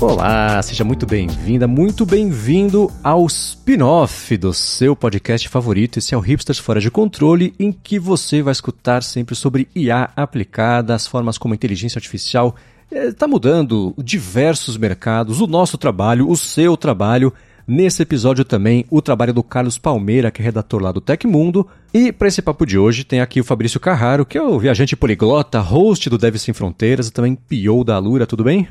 Olá, seja muito bem-vinda, muito bem-vindo ao spin-off do seu podcast favorito. Esse é o Hipsters Fora de Controle, em que você vai escutar sempre sobre IA aplicada, as formas como a inteligência artificial está eh, mudando diversos mercados, o nosso trabalho, o seu trabalho. Nesse episódio também o trabalho do Carlos Palmeira, que é redator lá do Tecmundo. E para esse papo de hoje tem aqui o Fabrício Carraro, que é o viajante poliglota, host do Deve Sem Fronteiras e também PO da Alura, tudo bem?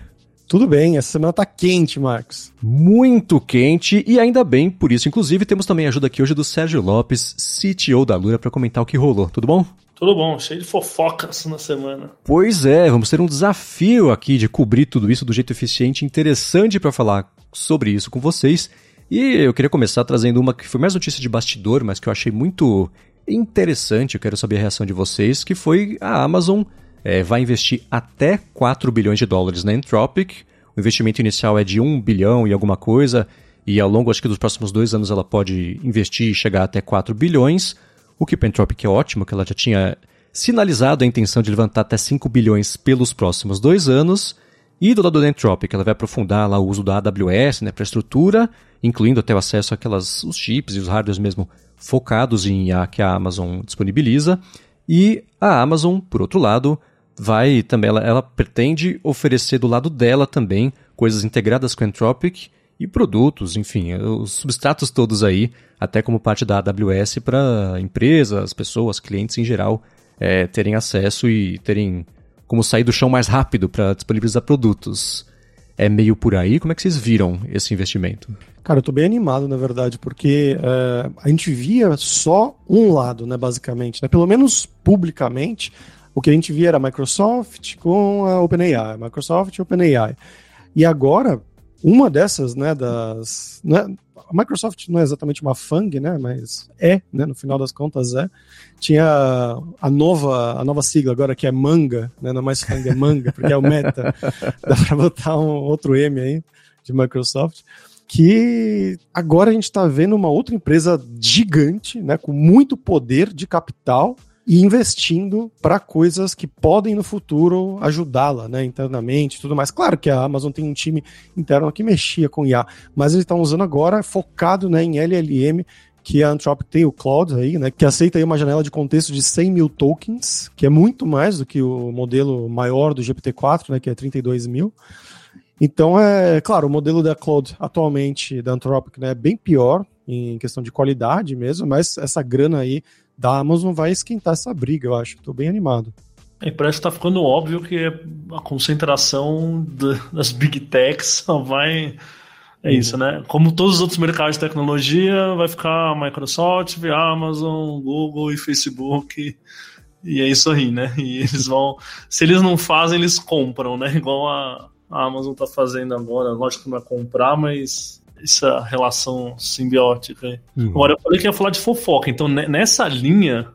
Tudo bem, essa semana tá quente, Marcos. Muito quente e ainda bem, por isso, inclusive, temos também a ajuda aqui hoje do Sérgio Lopes, CTO da Lura, para comentar o que rolou. Tudo bom? Tudo bom, cheio de fofocas na semana. Pois é, vamos ter um desafio aqui de cobrir tudo isso do jeito eficiente e interessante para falar sobre isso com vocês. E eu queria começar trazendo uma que foi mais notícia de bastidor, mas que eu achei muito interessante, eu quero saber a reação de vocês, que foi a Amazon é, vai investir até 4 bilhões de dólares na Anthropic. O investimento inicial é de 1 bilhão e alguma coisa, e ao longo acho que dos próximos dois anos ela pode investir e chegar até 4 bilhões, o que para a Anthropic é ótimo, que ela já tinha sinalizado a intenção de levantar até 5 bilhões pelos próximos dois anos. E do lado da Anthropic, ela vai aprofundar lá o uso da AWS né, para estrutura, incluindo até o acesso àquelas, os chips e os hardwares mesmo focados em IA que a Amazon disponibiliza. E a Amazon, por outro lado, vai também, ela, ela pretende oferecer do lado dela também coisas integradas com Anthropic e produtos, enfim, os substratos todos aí, até como parte da AWS para empresas, pessoas, clientes em geral é, terem acesso e terem como sair do chão mais rápido para disponibilizar produtos. É meio por aí? Como é que vocês viram esse investimento? Cara, eu tô bem animado, na verdade, porque é, a gente via só um lado, né, basicamente. Né? Pelo menos publicamente, o que a gente via era a Microsoft com a OpenAI, Microsoft e OpenAI. E agora, uma dessas, né, das... Né, a Microsoft não é exatamente uma FANG, né, mas é, né, no final das contas é. Tinha a nova, a nova sigla agora que é Manga, né, não é mais FANG, é Manga, porque é o Meta. Dá para botar um outro M aí de Microsoft que agora a gente está vendo uma outra empresa gigante, né, com muito poder de capital, e investindo para coisas que podem no futuro ajudá-la, né, internamente e tudo mais. Claro que a Amazon tem um time interno que mexia com IA, mas eles estão usando agora focado né, em LLM, que a Anthropic tem o Cloud aí, né, que aceita aí uma janela de contexto de 100 mil tokens, que é muito mais do que o modelo maior do GPT-4, né, que é 32 mil. Então, é claro, o modelo da Cloud atualmente da Anthropic né, é bem pior em questão de qualidade mesmo, mas essa grana aí da Amazon vai esquentar essa briga, eu acho. Estou bem animado. É, parece que tá ficando óbvio que a concentração das big techs vai. É isso, né? Como todos os outros mercados de tecnologia, vai ficar Microsoft, Amazon, Google e Facebook. E é isso aí, né? E eles vão. Se eles não fazem, eles compram, né? Igual a, a Amazon tá fazendo agora. Lógico que não é comprar, mas essa relação simbiótica. Uhum. Agora, eu falei que ia falar de fofoca, então nessa linha,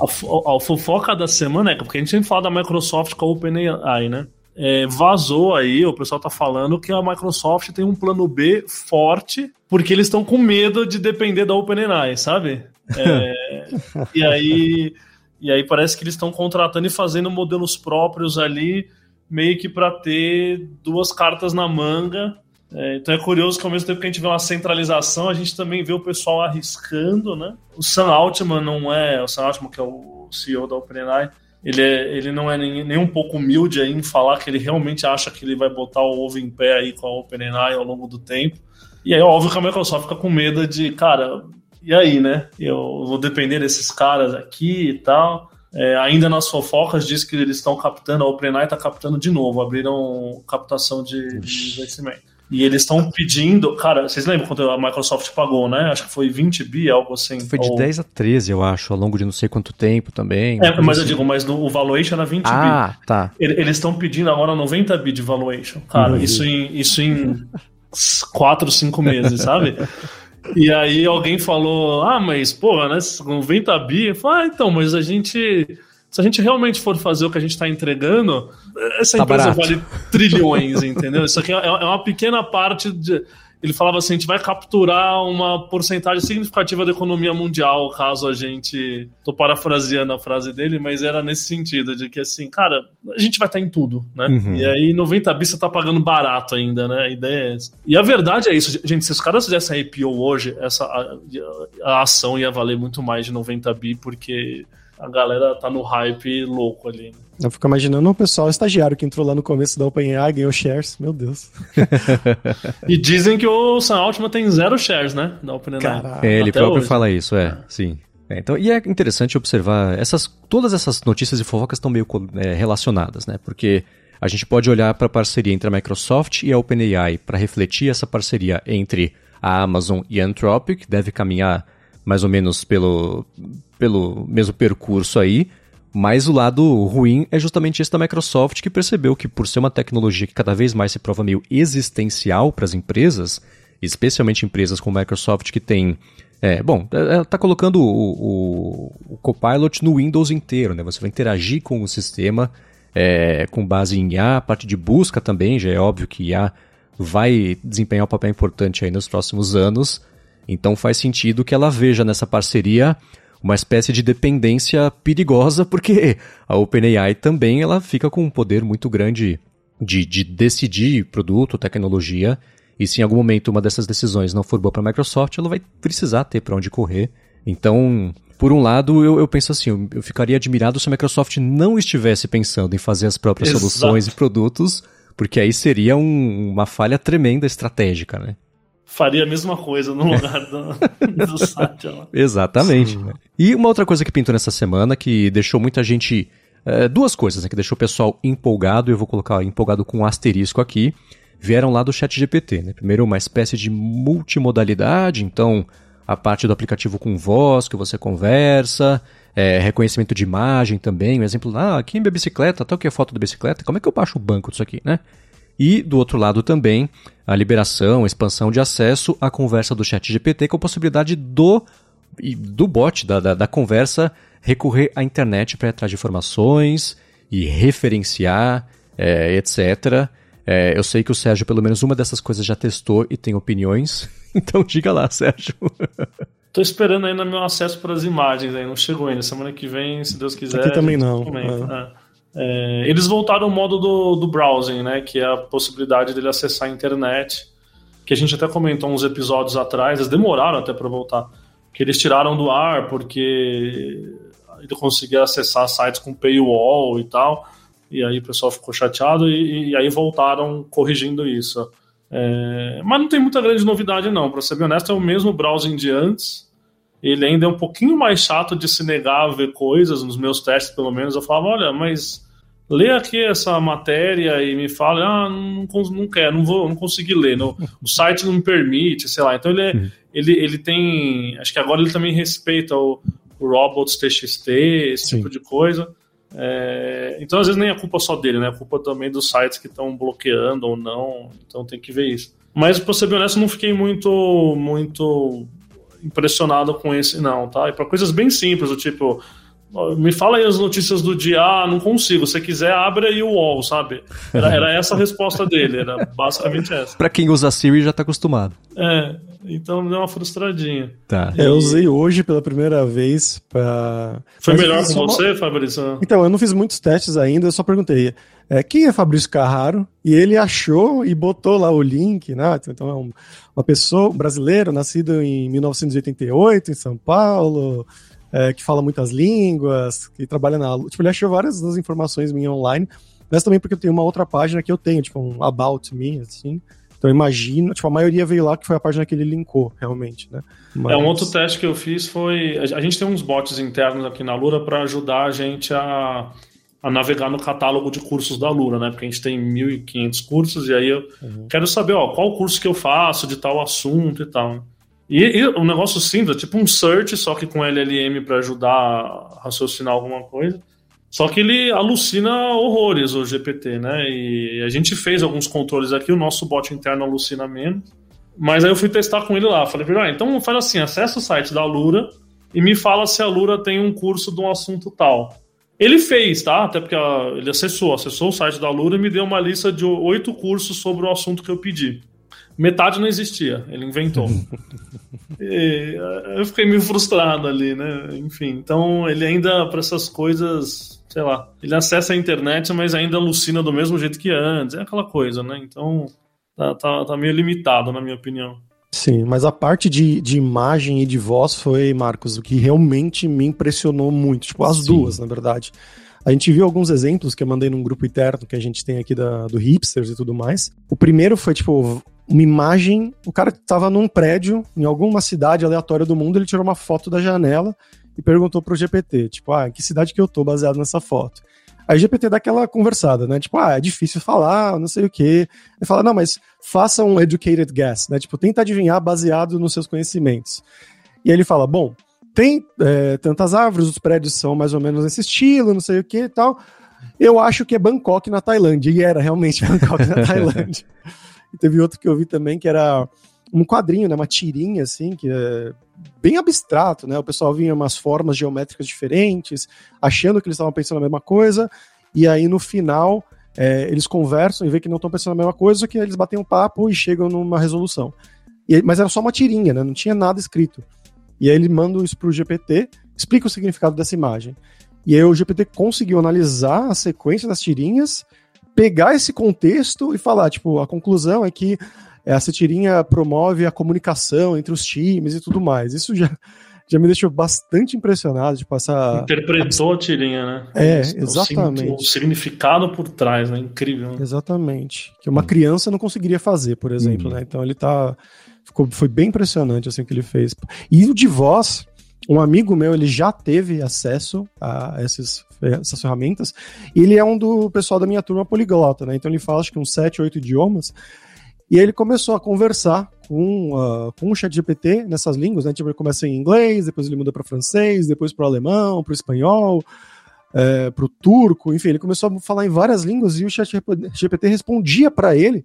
a, a, a fofoca da semana é porque a gente sempre fala da Microsoft com a OpenAI, né? É, vazou aí, o pessoal tá falando que a Microsoft tem um plano B forte, porque eles estão com medo de depender da OpenAI, sabe? É, e aí e aí parece que eles estão contratando e fazendo modelos próprios ali, meio que para ter duas cartas na manga é, então é curioso que ao mesmo tempo que a gente vê uma centralização, a gente também vê o pessoal arriscando, né? O Sam Altman não é, o Sam Altman que é o CEO da OpenAI, ele, é, ele não é nem, nem um pouco humilde aí em falar que ele realmente acha que ele vai botar o ovo em pé aí com a OpenAI ao longo do tempo. E aí, óbvio que a Microsoft fica com medo de, cara, e aí, né? Eu vou depender desses caras aqui e tal. É, ainda nas fofocas diz que eles estão captando, a OpenAI está captando de novo, abriram captação de, de investimento. E eles estão pedindo. Cara, vocês lembram quanto a Microsoft pagou, né? Acho que foi 20 bi, algo assim. Foi de ou... 10 a 13, eu acho, ao longo de não sei quanto tempo também. É, mas assim. eu digo, mas o valuation era 20 ah, bi. Ah, tá. Eles estão pedindo agora 90 bi de valuation. Cara, uhum. isso em, isso em 4, 5 meses, sabe? E aí alguém falou, ah, mas, porra, né, 90 bi? Eu falei, ah, então, mas a gente se a gente realmente for fazer o que a gente está entregando, essa Tá empresa barato. vale trilhões, entendeu? Isso aqui é, é uma pequena parte de. Ele falava assim: a gente vai capturar uma porcentagem significativa da economia mundial, caso a gente. Tô parafraseando a frase dele, mas era nesse sentido, de que assim, cara, a gente vai estar em tudo, né? Uhum. E aí 90 bis você tá pagando barato ainda, né? A ideia é essa. E a verdade é isso, gente, se os caras fizessem a IPO hoje, essa, a, a ação ia valer muito mais de 90 bi, porque a galera tá no hype louco ali. Né? Eu fico imaginando o pessoal estagiário que entrou lá no começo da OpenAI, ganhou shares. Meu Deus. E dizem que o Sam Altman tem zero shares, né? Da OpenAI. É, ele Até próprio hoje. fala isso, é, sim. É, então, e é interessante observar, essas, todas essas notícias e fofocas estão meio é, relacionadas, né? Porque a gente pode olhar para a parceria entre a Microsoft e a OpenAI para refletir essa parceria entre a Amazon e a Anthropic, deve caminhar mais ou menos pelo, pelo mesmo percurso aí, mas o lado ruim é justamente esse da Microsoft, que percebeu que por ser uma tecnologia que cada vez mais se prova meio existencial para as empresas, especialmente empresas como a Microsoft que tem é, bom, ela está colocando o, o, o Copilot no Windows inteiro, né? Você vai interagir com o sistema é, com base em IA, a parte de busca também, já é óbvio que IA vai desempenhar um papel importante aí nos próximos anos. Então faz sentido que ela veja nessa parceria uma espécie de dependência perigosa, porque a OpenAI também ela fica com um poder muito grande de, de decidir produto, tecnologia, e se em algum momento uma dessas decisões não for boa para a Microsoft, ela vai precisar ter para onde correr. Então, por um lado, eu, eu penso assim, eu, eu ficaria admirado se a Microsoft não estivesse pensando em fazer as próprias Exato. soluções e produtos, porque aí seria um- uma falha tremenda estratégica, né? Faria a mesma coisa no lugar do, do Satya lá. Exatamente. né? E uma outra coisa que pintou nessa semana que deixou muita gente. é, duas coisas né, que deixou o pessoal empolgado, eu vou colocar empolgado com um asterisco aqui, vieram lá do ChatGPT. Né? Primeiro, uma espécie de multimodalidade, então a parte do aplicativo com voz que você conversa, é, reconhecimento de imagem também, um exemplo, ah, aqui em minha bicicleta, tal que é foto da bicicleta, como é que eu baixo o banco disso aqui, né? E, do outro lado também, a liberação, a expansão de acesso à conversa do chat GPT com a possibilidade do, do bot, da, da, da conversa, recorrer à internet para ir atrás de informações e referenciar, é, etc. É, eu sei que o Sérgio, pelo menos uma dessas coisas, já testou e tem opiniões. Então diga lá, Sérgio. Tô esperando ainda meu acesso para as imagens aí, não chegou ainda. Semana que vem, se Deus quiser. Aqui também não. É. É, eles voltaram ao modo do, do browsing, né? Que é a possibilidade dele acessar a internet. Que a gente até comentou uns episódios atrás, eles demoraram até para voltar. Que eles tiraram do ar porque ele conseguia acessar sites com paywall e tal. E aí o pessoal ficou chateado e, e aí voltaram corrigindo isso. É, mas não tem muita grande novidade, não. Para ser bem honesto, é o mesmo browsing de antes. Ele ainda é um pouquinho mais chato de se negar a ver coisas, nos meus testes, pelo menos. Eu falava, olha, mas lê aqui essa matéria e me fala, ah, não, não quero, não vou, não consegui ler, não- o site não me permite, sei lá. Então ele, é- ele, ele tem, acho que agora ele também respeita o, o robots TXT, esse Sim. tipo de coisa. É, então às vezes nem é culpa só dele, né? É culpa também dos sites que estão bloqueando ou não. Então tem que ver isso. Mas pra ser bem honesto, não fiquei muito, muito impressionado com esse, não, tá? E pra coisas bem simples, do tipo, me fala aí as notícias do dia, ah, não consigo. Se você quiser, abre aí o UOL, sabe? Era, era essa a resposta dele, era basicamente essa. Para quem usa Siri já está acostumado. É, então me deu uma frustradinha. Tá. É, eu usei hoje pela primeira vez pra. Foi Mas melhor com é uma- você, Fabrício? Então, eu não fiz muitos testes ainda, eu só perguntei é, quem é Fabrício Carraro? E ele achou e botou lá o link, né? Então é um- uma pessoa, um brasileiro, nascido em 1988, em São Paulo, é, que fala muitas línguas, que trabalha na. Tipo, ele achou várias das informações minhas online, mas também porque eu tenho uma outra página que eu tenho, tipo, um About Me, assim. Então eu imagino, tipo, a maioria veio lá que foi a página que ele linkou, realmente, né? É, um outro teste que eu fiz foi. A gente tem uns bots internos aqui na Lura para ajudar a gente a, a navegar no catálogo de cursos da Lura, né? Porque a gente tem 1.500 cursos e aí eu quero saber, ó, qual curso que eu faço de tal assunto e tal. E, e um negócio simples, é tipo um search, só que com LLM para ajudar a raciocinar alguma coisa. Só que ele alucina horrores, o GPT, né? E a gente fez alguns controles aqui, o nosso bot interno alucina menos. Mas aí eu fui testar com ele lá. Falei, pra ele, ah, então faz assim, acessa o site da Lura e me fala se a Lura tem um curso de um assunto tal. Ele fez, tá? Até porque a, ele acessou, acessou o site da Lura e me deu uma lista de oito cursos sobre o assunto que eu pedi. Metade não existia, ele inventou. e, eu fiquei meio frustrado ali, né? Enfim, então ele ainda, para essas coisas, sei lá, ele acessa a internet, mas ainda alucina do mesmo jeito que antes. É aquela coisa, né? Então tá, tá, tá meio limitado, na minha opinião. Sim, mas a parte de, de imagem e de voz foi, Marcos, o que realmente me impressionou muito. Tipo, as Sim. duas, na verdade. A gente viu alguns exemplos que eu mandei num grupo interno que a gente tem aqui da, do Hipsters e tudo mais. O primeiro foi, tipo, uma imagem. O cara tava num prédio, em alguma cidade aleatória do mundo, ele tirou uma foto da janela e perguntou pro GPT, tipo, ah, em que cidade que eu tô baseado nessa foto? Aí o GPT dá aquela conversada, né? Tipo, ah, é difícil falar, não sei o quê. Ele fala, não, mas faça um educated guess, né? Tipo, tenta adivinhar baseado nos seus conhecimentos. E aí ele fala, bom, tem é, tantas árvores, os prédios são mais ou menos nesse estilo, não sei o que e tal. Eu acho que é Bangkok na Tailândia. E era realmente Bangkok na Tailândia. e teve outro que eu vi também que era um quadrinho, né, uma tirinha assim, que é bem abstrato, né? O pessoal vinha umas formas geométricas diferentes, achando que eles estavam pensando a mesma coisa, e aí no final é, eles conversam e vê que não estão pensando a mesma coisa, só que eles batem um papo e chegam numa resolução. E, mas era só uma tirinha, né? Não tinha nada escrito. E aí ele manda isso pro GPT, explica o significado dessa imagem. E aí o GPT conseguiu analisar a sequência das tirinhas, pegar esse contexto e falar, tipo, a conclusão é que essa tirinha promove a comunicação entre os times e tudo mais. Isso já, já me deixou bastante impressionado de passar. Interpretou a tirinha, né? É, exatamente. O, significado por trás, né? Incrível. Né? Exatamente. Que uma criança não conseguiria fazer, por exemplo, uhum. né? Então ele tá. Ficou, foi bem impressionante assim o que ele fez. E o de voz, um amigo meu, ele já teve acesso a essas, essas ferramentas, e ele é um do pessoal da minha turma poliglota, né? Então ele fala acho que uns 7, 8 idiomas. E aí ele começou a conversar com, uh, com o ChatGPT nessas línguas, né? Tipo, ele começa em inglês, depois ele muda para francês, depois para alemão, para espanhol, é, para o turco, enfim, ele começou a falar em várias línguas e o ChatGPT respondia para ele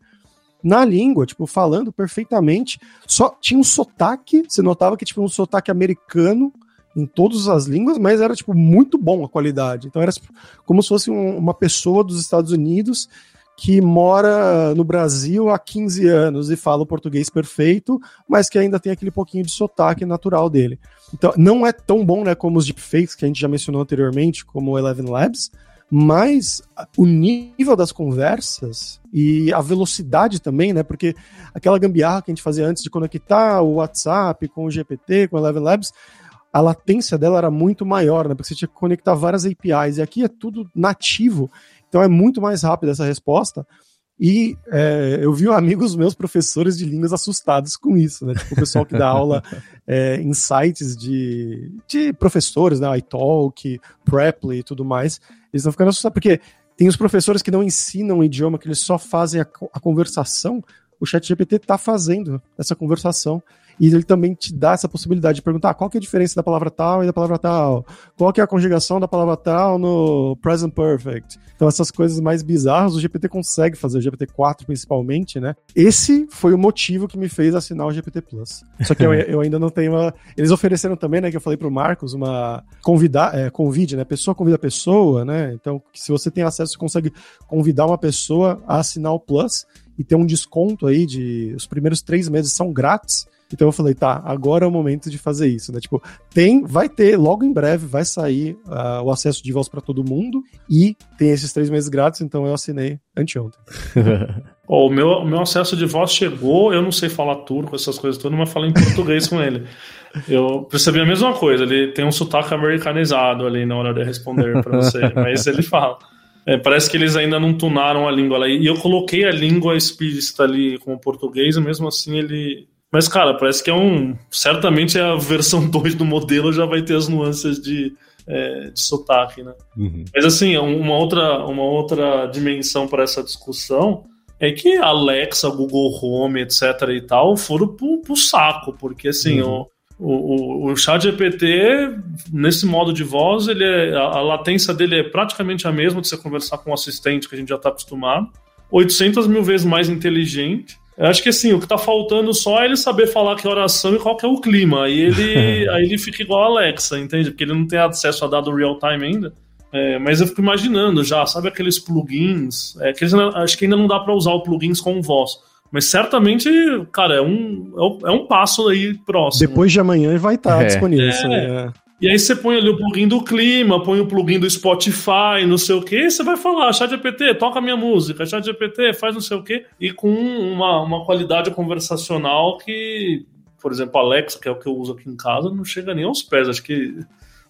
na língua, tipo, falando perfeitamente. Só tinha um sotaque, você notava que tipo um sotaque americano em todas as línguas, mas era tipo muito bom a qualidade. Então era tipo, como se fosse um, uma pessoa dos Estados Unidos que mora no Brasil há 15 anos e fala o português perfeito, mas que ainda tem aquele pouquinho de sotaque natural dele. Então, não é tão bom, né, como os deepfakes que a gente já mencionou anteriormente, como o Eleven Labs, mas o nível das conversas e a velocidade também, né? Porque aquela gambiarra que a gente fazia antes de conectar o WhatsApp com o GPT, com o Eleven Labs, a latência dela era muito maior, né? Porque você tinha que conectar várias APIs, e aqui é tudo nativo. Então é muito mais rápida essa resposta. E é, eu vi amigos meus, professores de línguas, assustados com isso, né? Tipo, o pessoal que dá aula é, em sites de, de professores, né? iTalk, Preply e tudo mais, eles estão ficando assustados, porque tem os professores que não ensinam o idioma, que eles só fazem a, a conversação. O ChatGPT está fazendo essa conversação. E ele também te dá essa possibilidade de perguntar ah, qual que é a diferença da palavra tal e da palavra tal, qual que é a conjugação da palavra tal no present perfect. Então essas coisas mais bizarras o GPT consegue fazer, o GPT-4 principalmente, né? Esse foi o motivo que me fez assinar o GPT Plus. Só que eu, eu, ainda não tenho uma... Eles ofereceram também, né, que eu falei pro Marcos, uma convidar, é, convide, né? Pessoa convida pessoa, né? Então, se você tem acesso, você consegue convidar uma pessoa a assinar o Plus e ter um desconto aí de os primeiros três meses são grátis. Então eu falei, tá, agora é o momento de fazer isso, né? Tipo, tem, vai ter, logo em breve vai sair uh, o acesso de voz para todo mundo e tem esses três meses grátis, então eu assinei anteontem. oh, o meu, meu acesso de voz chegou, eu não sei falar turco, essas coisas todas, mas falei em português com ele. Eu percebi a mesma coisa, ele tem um sotaque americanizado ali na hora de responder para você, mas ele fala. É, parece que eles ainda não tunaram a língua lá. E eu coloquei a língua explícita ali com o português, e mesmo assim ele mas, cara, parece que é um. Certamente a versão 2 do modelo já vai ter as nuances de, é, de sotaque, né? Uhum. Mas, assim, uma outra, uma outra dimensão para essa discussão é que Alexa, Google Home, etc. e tal, foram pro, pro saco, porque, assim, uhum. o, o, o chat GPT, nesse modo de voz, ele é, a, a latência dele é praticamente a mesma de você conversar com um assistente que a gente já está acostumado. 800 mil vezes mais inteligente eu acho que assim, o que tá faltando só é ele saber falar que oração e qual que é o clima. Aí ele, aí ele fica igual a Alexa, entende? Porque ele não tem acesso a dado real time ainda. É, mas eu fico imaginando já, sabe aqueles plugins? É, que acho que ainda não dá para usar o plugins com voz. Mas certamente, cara, é um, é um passo aí próximo. Depois de amanhã vai estar tá é. disponível. É. E aí você põe ali o plugin do clima, põe o plugin do Spotify, não sei o que, você vai falar, chat GPT, toca minha música, chat GPT, faz não sei o que, e com uma, uma qualidade conversacional que, por exemplo, Alexa, que é o que eu uso aqui em casa, não chega nem aos pés. Acho que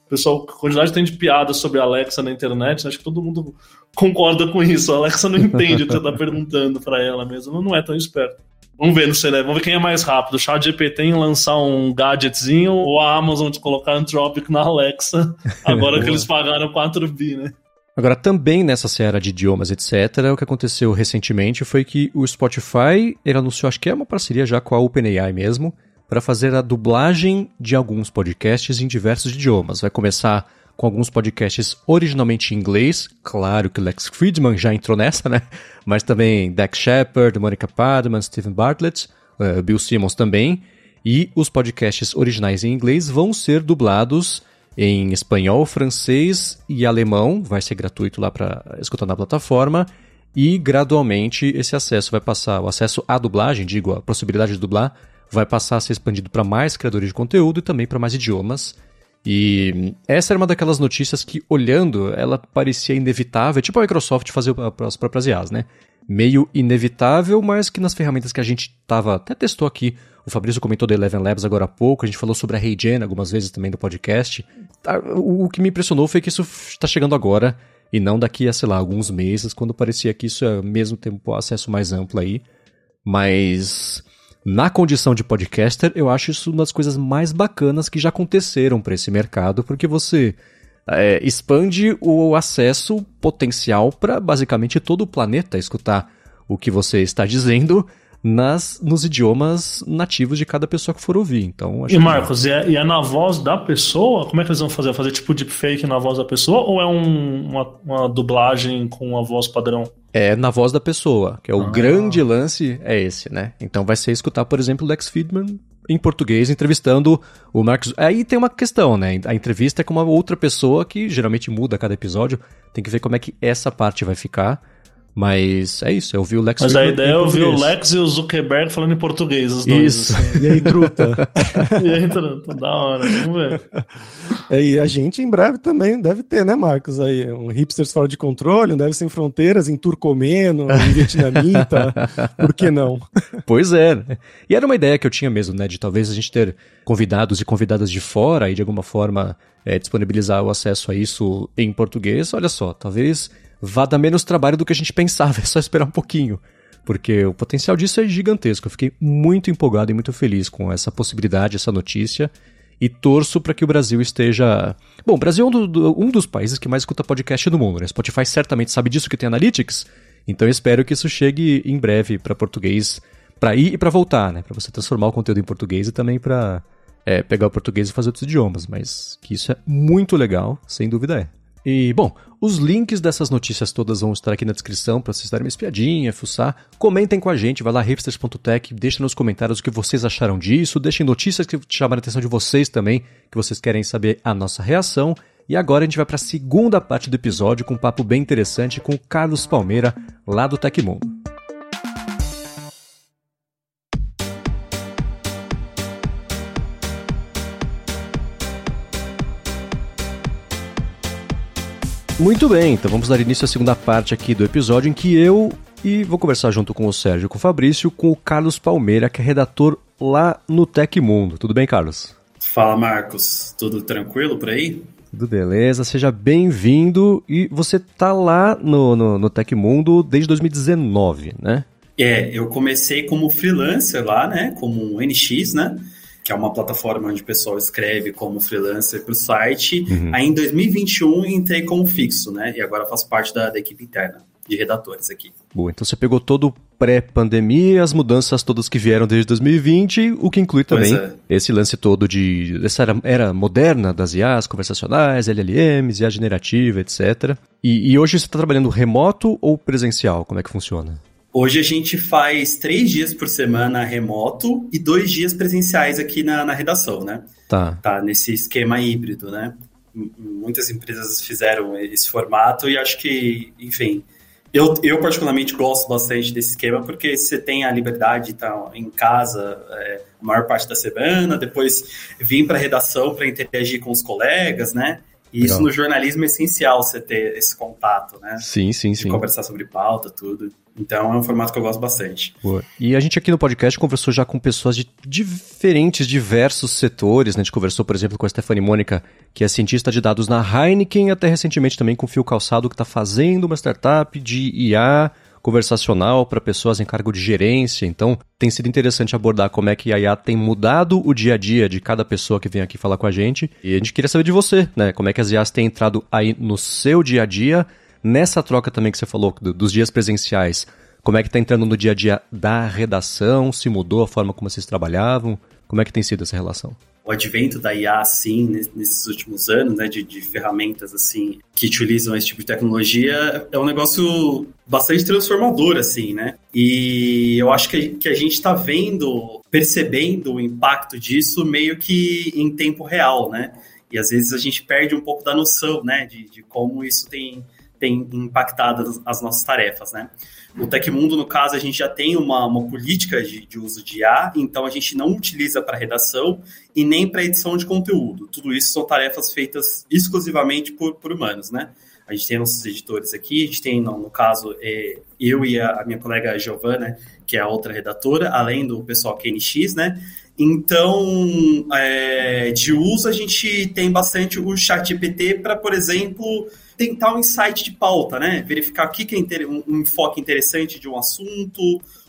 o pessoal, a quantidade tem de piadas sobre a Alexa na internet, acho que todo mundo concorda com isso. A Alexa não entende o que você está perguntando para ela mesmo, não é tão esperto. Vamos ver no cenário, vamos ver quem é mais rápido. O chat GPT em lançar um gadgetzinho ou a Amazon de colocar Anthropic na Alexa, agora que eles pagaram 4 bi, né? Agora, também nessa seara de idiomas, etc., o que aconteceu recentemente foi que o Spotify ele anunciou, acho que é uma parceria já com a OpenAI mesmo, para fazer a dublagem de alguns podcasts em diversos idiomas. Vai começar com alguns podcasts originalmente em inglês, claro que Lex Friedman já entrou nessa, né? Mas também Dax Shepard, Monica Padman, Stephen Bartlett, uh, Bill Simmons também. E os podcasts originais em inglês vão ser dublados em espanhol, francês e alemão. Vai ser gratuito lá para escutar na plataforma. E gradualmente esse acesso vai passar, o acesso à dublagem, digo, a possibilidade de dublar, vai passar a ser expandido para mais criadores de conteúdo e também para mais idiomas. E essa era uma daquelas notícias que, olhando, ela parecia inevitável, tipo a Microsoft fazer as próprias IAs, né? Meio inevitável, mas que nas ferramentas que a gente tava, até testou aqui, o Fabrício comentou da Eleven Labs agora há pouco, a gente falou sobre a HeyGen algumas vezes também no podcast. O que me impressionou foi que isso está chegando agora e não daqui a, sei lá, alguns meses, quando parecia que isso é ao mesmo tempo acesso mais amplo aí. Mas na condição de podcaster, eu acho isso uma das coisas mais bacanas que já aconteceram para esse mercado, porque você é, expande o acesso potencial para basicamente todo o planeta escutar o que você está dizendo nas, nos idiomas nativos de cada pessoa que for ouvir. Então, e Marcos, e é, e é, na voz da pessoa? Como é que eles vão fazer? Fazer tipo deepfake na voz da pessoa ou é um, uma, uma, dublagem com a voz padrão? É na voz da pessoa, que é o ah. grande lance, é esse, né? Então vai ser escutar, por exemplo, o Lex Friedman em português entrevistando o Marcos. Aí tem uma questão, né? A entrevista é com uma outra pessoa que geralmente muda a cada episódio. Tem que ver como é que essa parte vai ficar. Mas é isso, eu vi o Lex Mas a ideia é ouvir o Lex e o Zuckerberg falando em português, os dois. Isso. Assim. E aí, truta? e aí, truta, da hora, vamos ver. É, e a gente em breve também deve ter, né, Marcos? Aí, um hipsters fora de controle, um deve sem fronteiras, em turcomeno, em vietnamita, por que não? Pois é, né? E era uma ideia que eu tinha mesmo, né, de talvez a gente ter convidados e convidadas de fora e de alguma forma é, disponibilizar o acesso a isso em português. Olha só, talvez vá dar menos trabalho do que a gente pensava, é só esperar um pouquinho. Porque o potencial disso é gigantesco. Eu fiquei muito empolgado e muito feliz com essa possibilidade, essa notícia. E torço para que o Brasil esteja. Bom, o Brasil é um, do, um, dos países que mais escuta podcast no mundo, né? Spotify certamente sabe disso que tem Analytics. Então eu espero que isso chegue em breve para português, para ir e para voltar, né? Para você transformar o conteúdo em português e também para é, pegar o português e fazer outros idiomas. Mas que isso é muito legal, sem dúvida é. E, bom, os links dessas notícias todas vão estar aqui na descrição para vocês darem uma espiadinha, fuçar. Comentem com a gente, vai lá hipsters.tech, deixem nos comentários o que vocês acharam disso, deixem notícias que chamaram a atenção de vocês também, que vocês querem saber a nossa reação. E agora a gente vai para a segunda parte do episódio com um papo bem interessante com o Carlos Palmeira, lá do Tecmundo. Muito bem, então vamos dar início à segunda parte aqui do episódio em que eu e vou conversar junto com o Sérgio, com o Fabrício, com o Carlos Palmeira, que é redator lá no Tecmundo. Tudo bem, Carlos? Fala, Marcos. Tudo tranquilo por aí? Tudo beleza, seja bem-vindo. E você tá lá no, no, no Tecmundo desde 2019, né? É, eu comecei como freelancer lá, né? Como um NX, né? Que é uma plataforma onde o pessoal escreve como freelancer para o site. Uhum. Aí em 2021 entrei como fixo, né? E agora faço parte da, da equipe interna de redatores aqui. Boa, então você pegou todo pré-pandemia, as mudanças todas que vieram desde 2020, o que inclui também é. esse lance todo de essa era, era moderna das IAs conversacionais, LLMs, IA generativa, etc. E, e hoje você está trabalhando remoto ou presencial? Como é que funciona? Hoje a gente faz três dias por semana remoto e dois dias presenciais aqui na, na redação, né? Tá. Tá nesse esquema híbrido, né? muitas empresas fizeram esse formato e acho que, enfim, eu, eu particularmente gosto bastante desse esquema porque você tem a liberdade de estar em casa é, a maior parte da semana, depois vir para a redação para interagir com os colegas, né? E Legal. isso no jornalismo é essencial, você ter esse contato, né? Sim, sim, de sim. conversar sobre pauta, tudo. Então é um formato que eu gosto bastante. Boa. E a gente aqui no podcast conversou já com pessoas de diferentes, diversos setores. Né? A gente conversou, por exemplo, com a Stephanie Mônica, que é cientista de dados na Heineken, até recentemente também com o Fio Calçado, que está fazendo uma startup de IA conversacional para pessoas em cargo de gerência. Então, tem sido interessante abordar como é que a IA tem mudado o dia a dia de cada pessoa que vem aqui falar com a gente. E a gente queria saber de você, né? Como é que as IAs têm entrado aí no seu dia a dia Nessa troca também que você falou do, dos dias presenciais, como é que está entrando no dia a dia da redação? Se mudou a forma como vocês trabalhavam? Como é que tem sido essa relação? O advento da IA, assim, nesses últimos anos, né, de, de ferramentas, assim, que utilizam esse tipo de tecnologia, é um negócio bastante transformador, assim, né? E eu acho que, que a gente está vendo, percebendo o impacto disso meio que em tempo real, né? E às vezes a gente perde um pouco da noção, né, de, de como isso tem tem impactado as nossas tarefas, né? No Tecmundo, no caso, a gente já tem uma, uma política de, de uso de IA, então a gente não utiliza para redação e nem para edição de conteúdo. Tudo isso são tarefas feitas exclusivamente por, por humanos, né? A gente tem nossos editores aqui, a gente tem, no, no caso, é, eu e a, a, minha colega Giovana, que é a outra redatora, além do pessoal QNX, né? Então, é, de uso, a gente tem bastante o chat GPT para, por exemplo, tentar um insight de pauta, né? Verificar o que, é um, enfoque interessante de um assunto,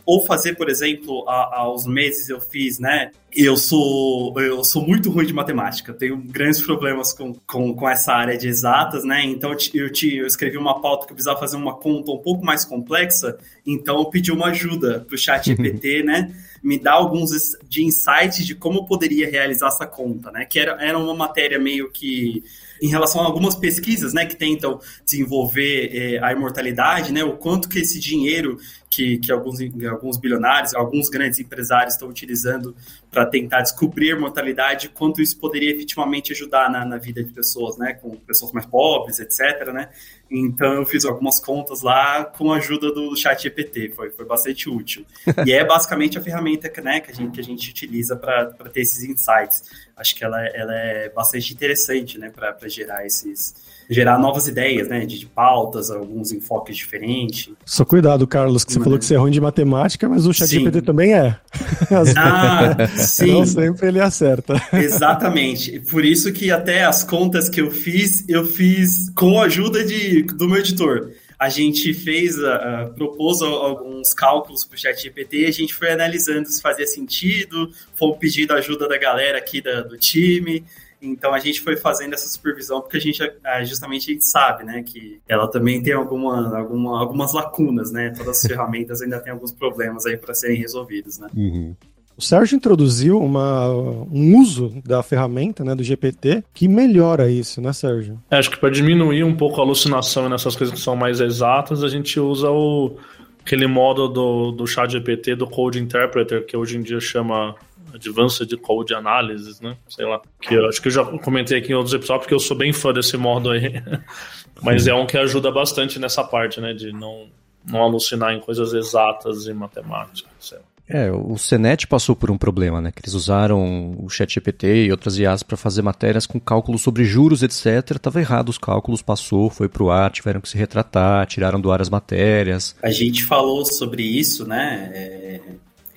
ou fazer, por exemplo, há, há uns meses eu fiz, né? Eu sou, eu sou muito ruim de matemática, tenho grandes problemas com, com, com essa área de exatas, né? Então eu, te, eu escrevi uma pauta que eu precisava fazer uma conta um pouco mais complexa, então eu pedi uma ajuda para o chat GPT, né? Me dar alguns de insights de como eu poderia realizar essa conta, né? Que era, era uma matéria meio que em relação a algumas pesquisas, né, que tentam desenvolver é, a imortalidade, né, o quanto que esse dinheiro que, que alguns, alguns bilionários, alguns grandes empresários estão utilizando para tentar descobrir mortalidade, quanto isso poderia efetivamente ajudar na, na vida de pessoas, né, com pessoas mais pobres, etc, né, então eu fiz algumas contas lá com a ajuda do chat GPT, foi, foi bastante útil. E é basicamente a ferramenta né, que, a gente, que a gente utiliza para ter esses insights. Acho que ela, ela é bastante interessante né, para gerar esses, gerar novas ideias, né? De, de pautas, alguns enfoques diferentes. Só cuidado, Carlos, que você falou que você é ruim de matemática, mas o ChatGPT também é. ah, sim. Não sempre ele acerta. Exatamente. Por isso que até as contas que eu fiz, eu fiz com a ajuda de, do meu editor a gente fez, uh, propôs alguns cálculos para o ChatGPT, a gente foi analisando se fazia sentido, foi pedindo ajuda da galera aqui da, do time, então a gente foi fazendo essa supervisão porque a gente justamente a gente sabe, né, que ela também tem alguma, alguma, algumas lacunas, né? Todas as ferramentas ainda têm alguns problemas aí para serem resolvidos, né? Uhum. O Sérgio introduziu uma, um uso da ferramenta, né, do GPT, que melhora isso, né, Sérgio? É, acho que para diminuir um pouco a alucinação nessas coisas que são mais exatas, a gente usa o, aquele modo do, do chat GPT, do Code Interpreter, que hoje em dia chama Advanced Code Analysis, né? Sei lá. Que eu acho que eu já comentei aqui em outros episódios, porque eu sou bem fã desse modo aí. Mas é um que ajuda bastante nessa parte, né? De não, não alucinar em coisas exatas e matemática, sei lá. É, o Senet passou por um problema, né? Que eles usaram o ChatGPT e outras IAs para fazer matérias com cálculos sobre juros, etc. Tava errado os cálculos, passou, foi pro ar, tiveram que se retratar, tiraram do ar as matérias. A gente falou sobre isso, né? É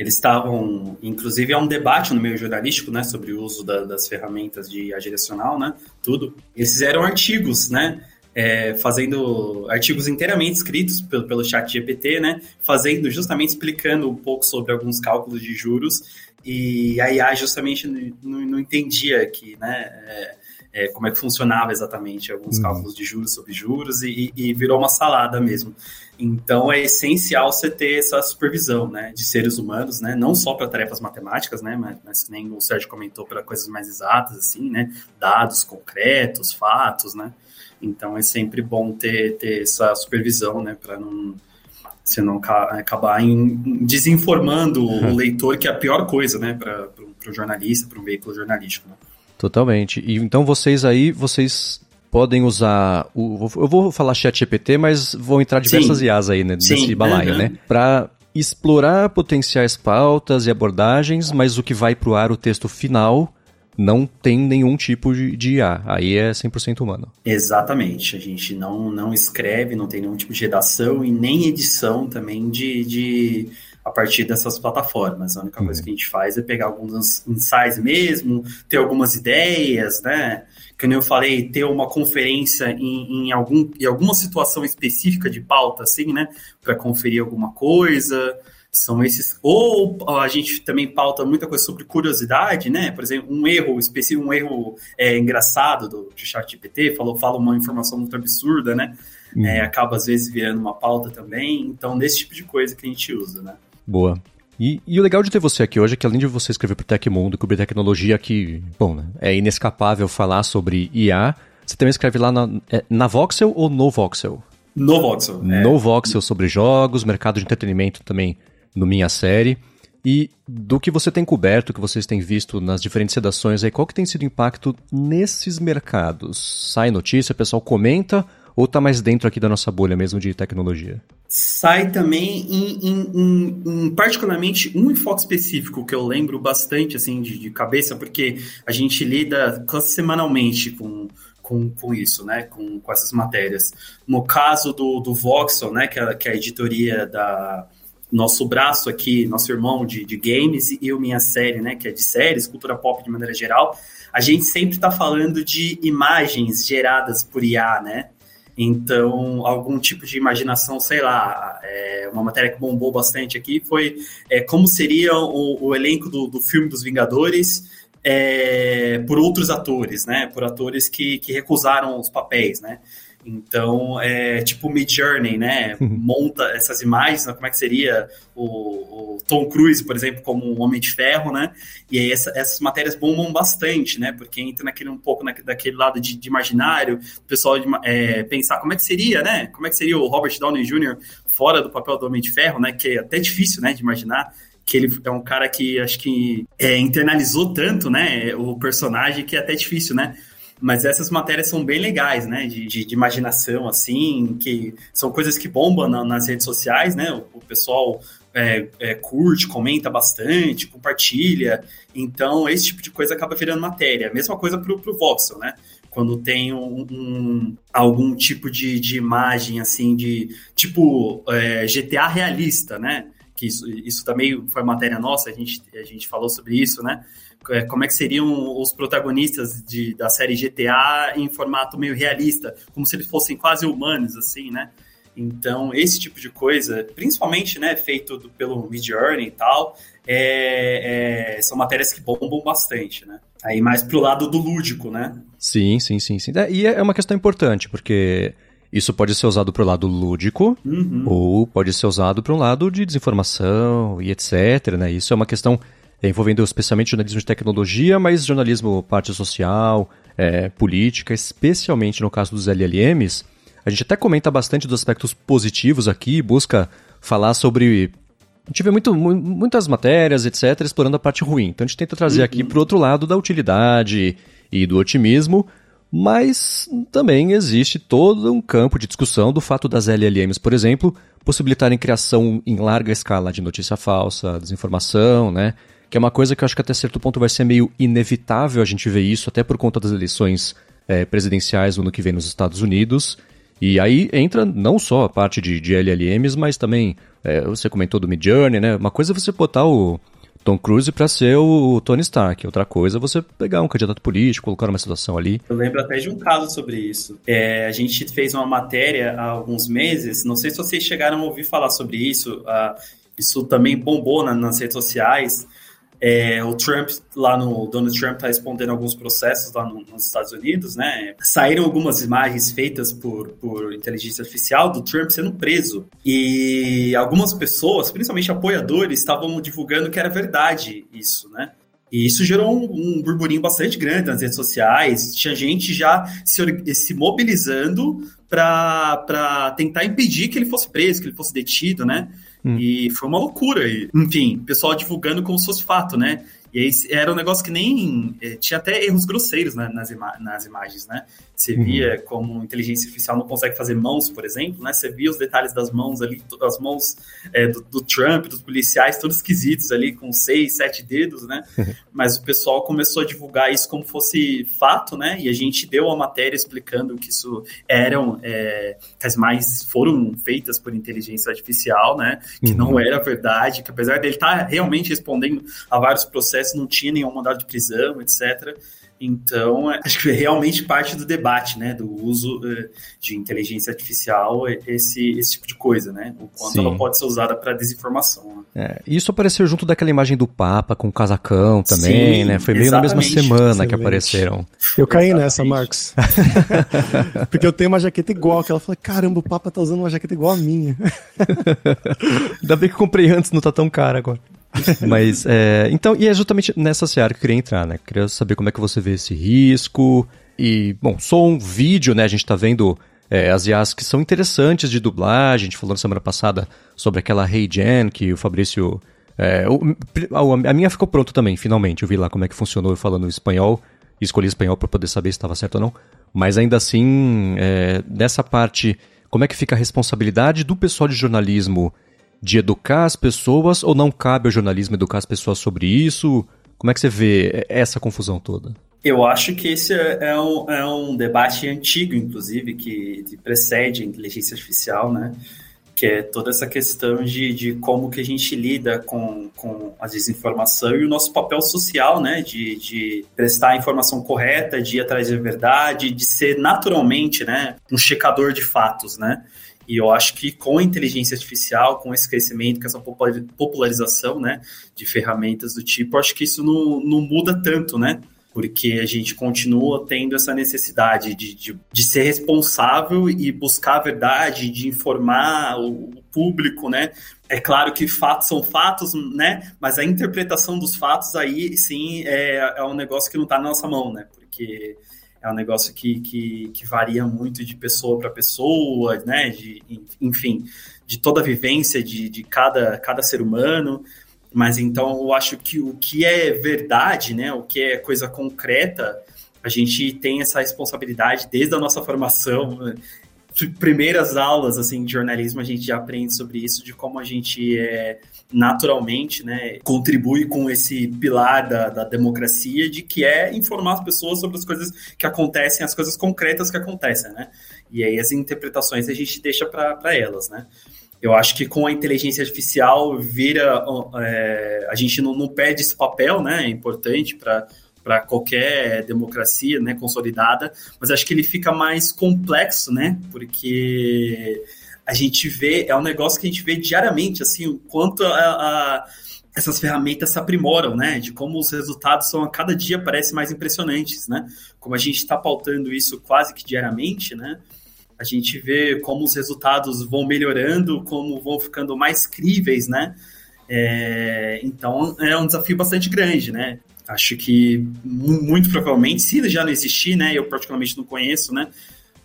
eles estavam, inclusive, há um debate no meio jornalístico, né, sobre o uso da, das ferramentas de IA direcional, né, tudo. Eles fizeram artigos, né, é, fazendo artigos inteiramente escritos pelo, pelo chat GPT, né, fazendo, justamente explicando um pouco sobre alguns cálculos de juros, e a IA justamente não, não entendia que, né, é, é, como é que funcionava exatamente alguns uhum. cálculos de juros sobre juros e, e, virou uma salada mesmo. Então é essencial você ter essa supervisão, né, de seres humanos, né, não só para tarefas matemáticas, né, mas, mas nem o Sérgio comentou para coisas mais exatas, assim, né, dados concretos, fatos, né. Então é sempre bom ter, ter essa supervisão, né, para não você não acabar em, desinformando uhum. o leitor, que é a pior coisa, né, para o jornalista, para um veículo jornalístico. Né? Totalmente. E então vocês aí, vocês podem usar o, eu vou falar chat GPT, mas vou entrar diversas Sim. IAs aí né, nesse balaio, uhum. né? Para explorar potenciais pautas e abordagens, mas o que vai para o ar, o texto final, não tem nenhum tipo de, de IA. Aí é 100% humano. Exatamente. A gente não, não escreve, não tem nenhum tipo de redação e nem edição também de, de a partir dessas plataformas. A única uhum. coisa que a gente faz é pegar alguns insights mesmo, ter algumas ideias, né? Como eu falei, ter uma conferência em, em, algum, em alguma situação específica de pauta, assim, né? Para conferir alguma coisa. São esses. Ou a gente também pauta muita coisa sobre curiosidade, né? Por exemplo, um erro específico, um erro é, engraçado do, do ChatGPT, falou, fala uma informação muito absurda, né? Hum. É, acaba às vezes virando uma pauta também. Então, nesse tipo de coisa que a gente usa, né? Boa. E, e, o legal de ter você aqui hoje é que além de você escrever para o Tecmundo, cobrir tecnologia que, bom, né, é inescapável falar sobre IA, você também escreve lá na, é, na Voxel ou no Voxel? No Voxel. É. No Voxel sobre jogos, mercado de entretenimento também no Minha Série. E do que você tem coberto, que vocês têm visto nas diferentes redações aí, qual que tem sido o impacto nesses mercados? Sai notícia, o pessoal comenta ou tá mais dentro aqui da nossa bolha mesmo de tecnologia? Sai também em, em, em, em particularmente um enfoque específico que eu lembro bastante assim de, de cabeça, porque a gente lida semanalmente com, com, com isso, né? Com, com essas matérias. No caso do, do Voxel, né? Que é, que é a editoria da nosso braço aqui, nosso irmão de, de games e o Minha Série, né, que é de séries, cultura pop de maneira geral, a gente sempre está falando de imagens geradas por IA, né? Então, algum tipo de imaginação, sei lá, é, uma matéria que bombou bastante aqui foi é, como seria o, o elenco do, do, filme dos Vingadores é, por outros atores, né? Por atores que, que recusaram os papéis, né? Então, é tipo Mid Journey, né? Uhum. Monta essas imagens, né? como é que seria o, o, Tom Cruise, por exemplo, como um Homem de Ferro, né? E aí essa, essas matérias bombam bastante, né? Porque entra naquele um pouco na, daquele lado de, de imaginário, o pessoal de, é, pensar como é que seria, né? Como é que seria o Robert Downey Jr. fora do papel do Homem de Ferro, né? Que é até difícil, né? De imaginar que ele é um cara que acho que é, internalizou tanto, né? O personagem que é até difícil, né? Mas essas matérias são bem legais, né? De, de, de imaginação, assim, que são coisas que bombam na, nas redes sociais, né? O, o pessoal é, é, curte, comenta bastante, compartilha. Então, esse tipo de coisa acaba virando matéria. Mesma coisa pro, pro Voxel, né? Quando tem um, um algum tipo de, de imagem, assim, de tipo é, GTA realista, né? Que isso, isso também foi matéria nossa, a gente, a gente falou sobre isso, né? É, como é que seriam os protagonistas de, da série GTA em formato meio realista, como se eles fossem quase humanos, assim, né? Então, esse tipo de coisa, principalmente, né, feito do, pelo Midjourney e tal, é, é, são matérias que bombam bastante, né? Aí mais pro lado do lúdico, né? Sim, sim, sim, sim. É, e é uma questão importante, porque isso pode ser usado para o lado lúdico uhum. ou pode ser usado para um lado de desinformação e etc. Né? Isso é uma questão envolvendo especialmente jornalismo de tecnologia, mas jornalismo parte social, é, política, especialmente no caso dos LLMs. A gente até comenta bastante dos aspectos positivos aqui, busca falar sobre. A gente vê muito, muitas matérias, etc., explorando a parte ruim. Então a gente tenta trazer uhum. aqui para o outro lado da utilidade e do otimismo, mas também existe todo um campo de discussão do fato das LLMs, por exemplo, possibilitarem criação em larga escala de notícia falsa, desinformação, né? Que é uma coisa que eu acho que até certo ponto vai ser meio inevitável a gente ver isso, até por conta das eleições é, presidenciais no ano que vem nos Estados Unidos. E aí entra não só a parte de, de LLMs, mas também, é, você comentou do Midjourney, né? Uma coisa é você botar o Tom Cruise para ser o Tony Stark, outra coisa é você pegar um candidato político, colocar uma situação ali. Eu lembro até de um caso sobre isso. É, a gente fez uma matéria há alguns meses, não sei se vocês chegaram a ouvir falar sobre isso, uh, isso também bombou na, nas redes sociais, é, o Trump, lá no Donald Trump, está respondendo alguns processos lá no, nos Estados Unidos, né? Saíram algumas imagens feitas por, por inteligência artificial do Trump sendo preso. E algumas pessoas, principalmente apoiadores, estavam divulgando que era verdade isso, né? E isso gerou um, um, burburinho bastante grande nas redes sociais. Tinha gente já se, se mobilizando para tentar impedir que ele fosse preso, que ele fosse detido, né? Hum. E foi uma loucura. E, enfim, pessoal divulgando como se fosse fato, né? E aí era um negócio que nem. Eh, tinha até erros grosseiros né, nas, ima nas imagens, né? Você uhum. via como inteligência artificial não consegue fazer mãos, por exemplo, né? Você via os detalhes das mãos ali, as mãos é, do, do, Trump, dos policiais, todos esquisitos ali, com seis, sete dedos, né? Mas o pessoal começou a divulgar isso como fosse fato, né? E a gente deu a matéria explicando que isso eram, é, que as imagens foram feitas por inteligência artificial, né? Que uhum. não era verdade, que apesar dele estar tá realmente respondendo a vários processos, não tinha nenhum mandado de prisão, etc. Então, é, acho que é realmente parte do debate, né, do uso uh, de inteligência artificial, esse, esse tipo de coisa, né, o quanto Sim. ela pode ser usada para desinformação. Né? É, isso apareceu junto daquela imagem do Papa com o casacão também, Sim, né, foi meio na mesma semana excelente. que apareceram. Eu caí exatamente. nessa, Marcos. Porque eu tenho uma jaqueta igual, que ela falou, caramba, o Papa tá usando uma jaqueta igual a minha. Ainda bem que eu comprei antes, não tá tão cara agora. Mas, é, então, e é justamente nessa seara que eu queria entrar, né? Queria saber como é que você vê esse risco. E, bom, som, vídeo, né? A gente tá vendo é, as IAs que são interessantes de dublagem. A gente falou na semana passada sobre aquela Hey Jen, que o Fabrício. É, o, a minha ficou pronta também, finalmente. Eu vi lá como é que funcionou falando espanhol. Escolhi espanhol para poder saber se estava certo ou não. Mas ainda assim, é, nessa parte, como é que fica a responsabilidade do pessoal de jornalismo de educar as pessoas ou não cabe ao jornalismo educar as pessoas sobre isso? Como é que você vê essa confusão toda? Eu acho que esse é, é um, é um debate antigo, inclusive, que precede a inteligência artificial, né? Que é toda essa questão de, de como que a gente lida com, com a desinformação e o nosso papel social, né? De, de prestar a informação correta, de ir atrás da verdade, de ser naturalmente, né? Um checador de fatos, né? E eu acho que com a inteligência artificial, com esse crescimento, com essa popularização né, de ferramentas do tipo, acho que isso não, não muda tanto, né? Porque a gente continua tendo essa necessidade de, de, de ser responsável e buscar a verdade, de informar o, o público, né? É claro que fatos são fatos, né? Mas a interpretação dos fatos aí, sim, é, é um negócio que não está na nossa mão, né? Porque é um negócio que, que, que varia muito de pessoa para pessoa, né? De, enfim, de toda a vivência de, de cada, cada ser humano. Mas então eu acho que o que é verdade, né? O que é coisa concreta, a gente tem essa responsabilidade desde a nossa formação. Primeiras aulas assim, de jornalismo, a gente já aprende sobre isso, de como a gente é naturalmente, né, contribui com esse pilar da, da democracia, de que é informar as pessoas sobre as coisas que acontecem, as coisas concretas que acontecem, né? E aí as interpretações a gente deixa para elas, né? Eu acho que com a inteligência artificial vira. É, a gente não, não perde esse papel, né? É importante para para qualquer democracia né, consolidada, mas acho que ele fica mais complexo, né? Porque a gente vê, é um negócio que a gente vê diariamente, assim, o quanto a, a, essas ferramentas se aprimoram, né? De como os resultados são a cada dia parecem mais impressionantes, né? Como a gente está pautando isso quase que diariamente, né? A gente vê como os resultados vão melhorando, como vão ficando mais críveis, né? É, então é um desafio bastante grande, né? Acho que muito provavelmente, se já não existir, né? Eu particularmente não conheço, né?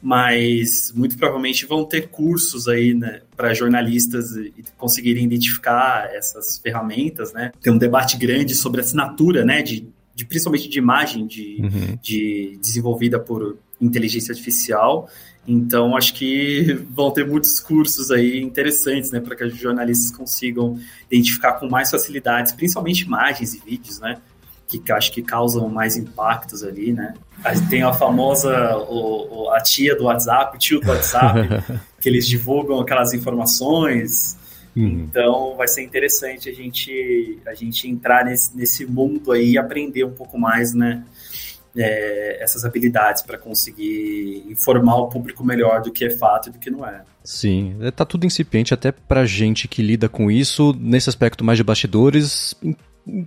Mas muito provavelmente vão ter cursos aí né, para jornalistas conseguirem identificar essas ferramentas, né? Tem um debate grande sobre assinatura, né? De, de principalmente de imagem de, uhum. de desenvolvida por inteligência artificial. Então, acho que vão ter muitos cursos aí interessantes, né, para que os jornalistas consigam identificar com mais facilidades, principalmente imagens e vídeos, né, que acho que causam mais impactos ali, né. Tem a famosa, o, o, a tia do WhatsApp, o tio do WhatsApp, que eles divulgam aquelas informações. Uhum. Então vai ser interessante a gente, a gente entrar nesse, nesse mundo aí e aprender um pouco mais, né? É, essas habilidades para conseguir informar o público melhor do que é fato e do que não é. Sim, é, tá tudo incipiente até para gente que lida com isso nesse aspecto mais de bastidores,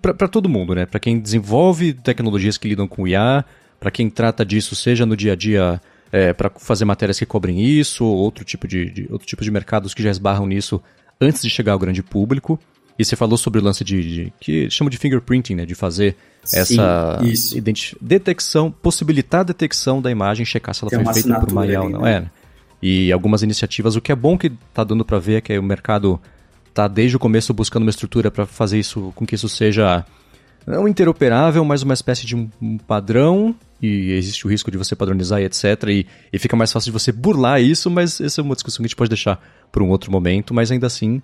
para todo mundo, né? Para quem desenvolve tecnologias que lidam com IA, para quem trata disso, seja no dia a dia é, para fazer matérias que cobrem isso, ou outro tipo de, de, outro tipo de mercados que já esbarram nisso antes de chegar ao grande público. E você falou sobre o lance de, de que chama de fingerprinting, né, de fazer Sim, essa detecção, possibilitar a detecção da imagem, checar se ela Tem foi feita por uma IA ou não. Né? É. E algumas iniciativas, o que é bom que está dando para ver é que o mercado está desde o começo buscando uma estrutura para fazer isso com que isso seja não interoperável, mas uma espécie de um, padrão e existe o risco de você padronizar e etc. E, e, fica mais fácil de você burlar isso, mas essa é uma discussão que a gente pode deixar para um outro momento, mas ainda assim.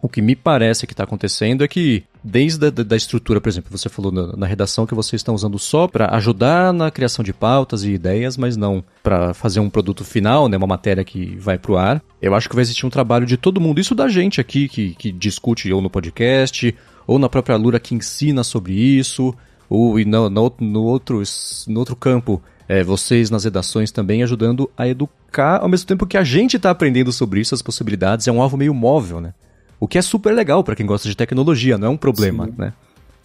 O que me parece que está acontecendo é que, desde a da estrutura, por exemplo, você falou na, na redação que vocês estão usando só para ajudar na criação de pautas e ideias, mas não para fazer um produto final, né, uma matéria que vai para o ar. Eu acho que vai existir um trabalho de todo mundo, isso da gente aqui que, que discute ou no podcast, ou na própria Lura que ensina sobre isso, ou no, no, no, outro, no outro campo, é, vocês nas redações também ajudando a educar, ao mesmo tempo que a gente está aprendendo sobre isso, as possibilidades, é um alvo meio móvel, né? O que é super legal para quem gosta de tecnologia, não é um problema, Sim. né?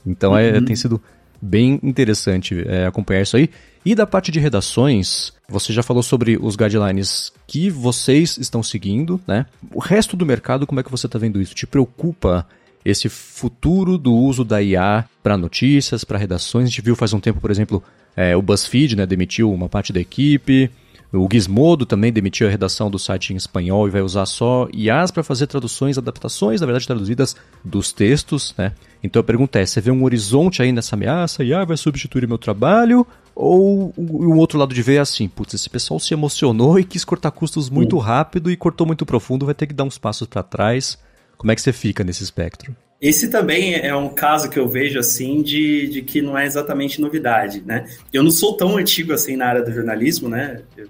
Então é, uhum. é, tem sido bem interessante é, acompanhar isso aí. E da parte de redações, você já falou sobre os guidelines que vocês estão seguindo, né? O resto do mercado, como é que você está vendo isso? Te preocupa esse futuro do uso da IA para notícias, para redações. A gente viu faz um tempo, por exemplo, é, o BuzzFeed né, demitiu uma parte da equipe. O Gizmodo também demitiu a redação do site em espanhol e vai usar só IAs para fazer traduções, adaptações, na verdade traduzidas dos textos, né? Então a pergunta é, você vê um horizonte aí nessa ameaça? IA vai substituir meu trabalho? Ou o outro lado de ver é assim, putz, esse pessoal se emocionou e quis cortar custos muito rápido e cortou muito profundo, vai ter que dar uns passos para trás como é que você fica nesse espectro? Esse também é um caso que eu vejo assim de, de que não é exatamente novidade, né? Eu não sou tão antigo assim na área do jornalismo, né? Eu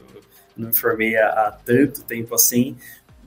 não me formei há, há tanto tempo assim,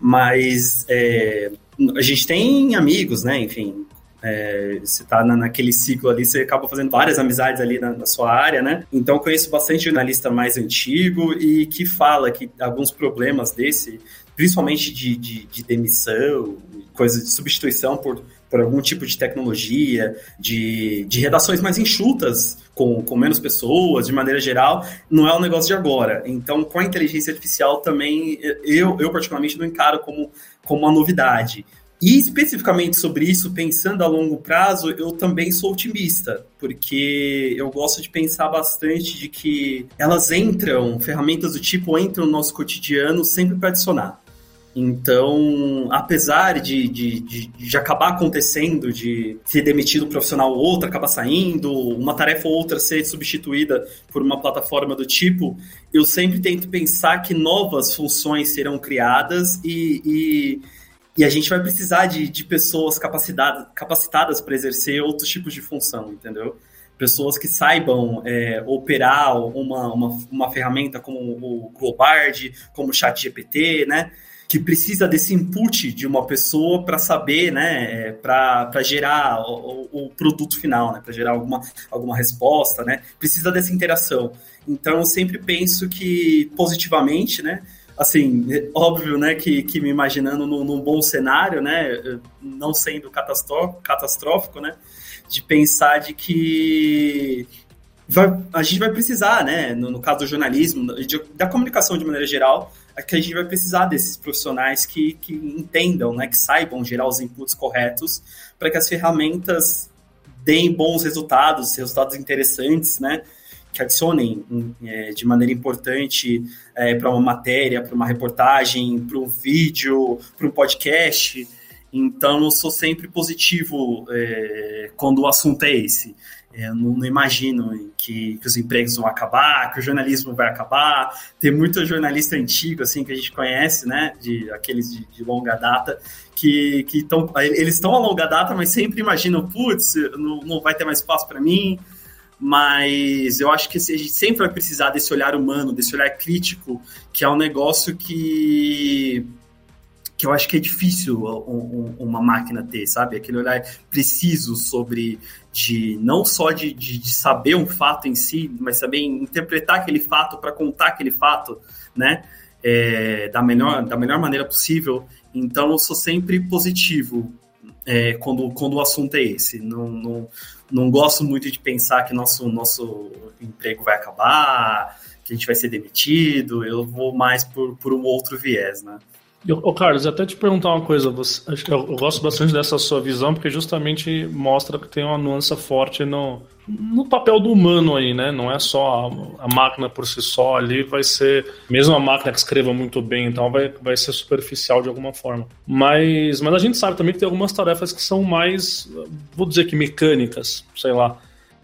mas é, a gente tem amigos, né? Enfim, é, você está na, naquele ciclo ali, você acaba fazendo várias amizades ali na, na, sua área, né? Então, conheço bastante jornalista mais antigo e que fala que alguns problemas desse, principalmente de, de, de demissão, coisa de substituição por, por algum tipo de tecnologia, de, de redações mais enxutas, com, com menos pessoas, de maneira geral, não é um negócio de agora. Então, com a inteligência artificial também, eu, eu particularmente não encaro como, como uma novidade. E especificamente sobre isso, pensando a longo prazo, eu também sou otimista, porque eu gosto de pensar bastante de que elas entram, ferramentas do tipo entram no nosso cotidiano sempre para adicionar. Então, apesar de, de, de, de, acabar acontecendo, de ser demitido um profissional ou outro, acabar saindo, uma tarefa ou outra ser substituída por uma plataforma do tipo, eu sempre tento pensar que novas funções serão criadas e, e, e a gente vai precisar de, de pessoas capacitadas, capacitadas para exercer outros tipos de função, entendeu? pessoas que saibam é, operar uma, uma, uma ferramenta como o Globard, como o ChatGPT, né? Que precisa desse input de uma pessoa para saber, né, para gerar o, o, produto final, né, para gerar alguma, alguma resposta, né, precisa dessa interação. Então, eu sempre penso que positivamente, né, assim, óbvio, né, que, que me imaginando num, num bom cenário, né, não sendo catastrófico, catastrófico, né, de pensar de que vai, a gente vai precisar, né, no, no caso do jornalismo, de, da comunicação de maneira geral, é que a gente vai precisar desses profissionais que, que entendam, né, que saibam gerar os inputs corretos para que as ferramentas deem bons resultados, resultados interessantes, né, que adicionem é, de maneira importante é, para uma matéria, para uma reportagem, para um vídeo, para um podcast. Então, eu sou sempre positivo é, quando o assunto é esse. É, não, não, imagino que, que, os empregos vão acabar, que o jornalismo vai acabar. Tem muito jornalista antigo, assim, que a gente conhece, né? De, aqueles de, de longa data, que, que tão, eles estão a longa data, mas sempre imaginam, putz, não, não vai ter mais espaço para mim. Mas eu acho que a gente sempre vai precisar desse olhar humano, desse olhar crítico, que é um negócio que que eu acho que é difícil uma máquina ter, sabe? Aquele olhar preciso sobre de não só de, de, de saber um fato em si, mas saber interpretar aquele fato para contar aquele fato, né? É, da, melhor, da melhor maneira possível. Então, eu sou sempre positivo é, quando, quando o assunto é esse. Não, não, não gosto muito de pensar que nosso, nosso emprego vai acabar, que a gente vai ser demitido. Eu vou mais por, por um outro viés, né? Ô, Carlos, até te perguntar uma coisa. Você, eu, eu, gosto bastante dessa sua visão, porque justamente mostra que tem uma nuance forte no, no papel do humano aí, né? Não é só a, a, máquina por si só ali, vai ser. Mesmo a máquina que escreva muito bem, então vai, vai ser superficial de alguma forma. Mas, mas a gente sabe também que tem algumas tarefas que são mais, vou dizer que mecânicas, sei lá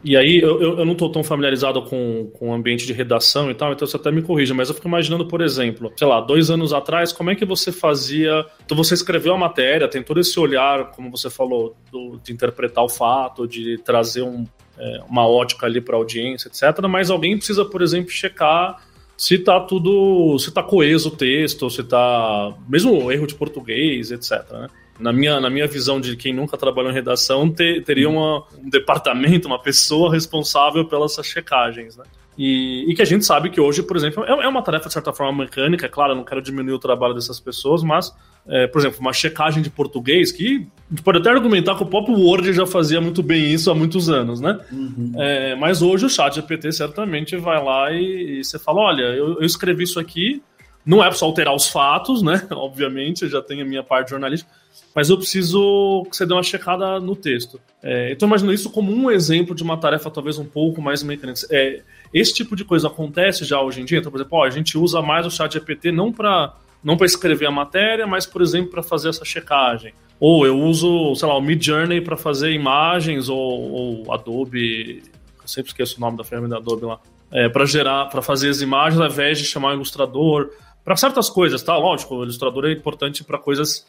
E aí, eu, eu não estou tão familiarizado com, com o ambiente de redação e tal, então você até me corrija, mas eu fico imaginando, por exemplo, sei lá, dois anos atrás, como é que você fazia. Então, você escreveu a matéria, tem todo esse olhar, como você falou, do, de interpretar o fato, de trazer um, é, uma ótica ali para a audiência, etc. Mas alguém precisa, por exemplo, checar se tá tudo. se tá coeso o texto, se tá. mesmo erro de português, etc. Né? Na minha, na minha visão de quem nunca trabalhou em redação, ter, teria uma, um departamento, uma pessoa responsável pelas checagens, né? E, e, que a gente sabe que hoje, por exemplo, é, é, uma tarefa de certa forma mecânica, é claro, eu não quero diminuir o trabalho dessas pessoas, mas, é, por exemplo, uma checagem de português, que a gente pode até argumentar que o próprio Word já fazia muito bem isso há muitos anos, né? Uhum. É, mas hoje o chat GPT certamente vai lá e, e você fala, olha, eu, eu escrevi isso aqui, não é só alterar os fatos, né? Obviamente, eu já tenho a minha parte jornalística, mas eu preciso que você dê uma checada no texto. É, então, imagino isso como um exemplo de uma tarefa talvez um pouco mais mecânica. É, esse tipo de coisa acontece já hoje em dia. Então, por exemplo, ó, a gente usa mais o chat GPT não para não para escrever a matéria, mas, por exemplo, para fazer essa checagem. Ou eu uso, sei lá, o Mid Journey para fazer imagens, ou, ou, Adobe. Eu sempre esqueço o nome da ferramenta Adobe lá. É, para gerar, para fazer as imagens, ao invés de chamar o ilustrador. Para certas coisas, tá? Lógico, o ilustrador é importante para coisas